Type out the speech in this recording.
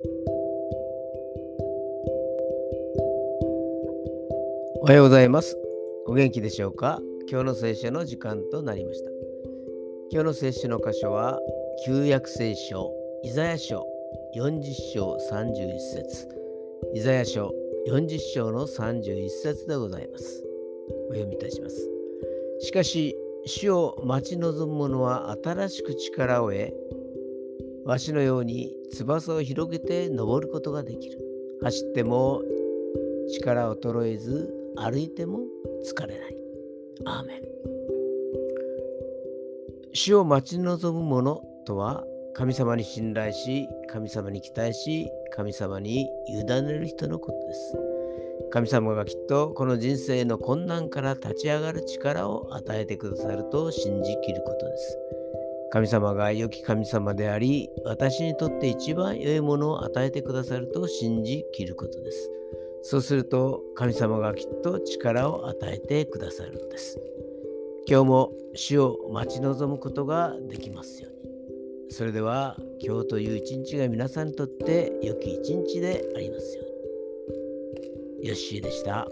おはようございます。お元気でしょうか？今日の聖書の時間となりました。今日の聖書の箇所は、旧約聖書、イザヤ書40章31節イザヤ書40章の31節でございます。お読みいたします。しかし、主を待ち望む者は新しく力を得、わしのように翼を広げて登ることができる。走っても力を衰えず、歩いても疲れない。アーメン。主を待ち望む者とは、神様に信頼し、神様に期待し、神様に委ねる人のことです。神様がきっとこの人生の困難から立ち上がる力を与えてくださると信じきることです。神様が良き神様であり、私にとって一番良いものを与えてくださると信じきることです。そうすると神様がきっと力を与えてくださるのです。今日も主を待ち望むことができますように。それでは今日という一日が皆さんにとって良き一日でありますように。よッしーでした。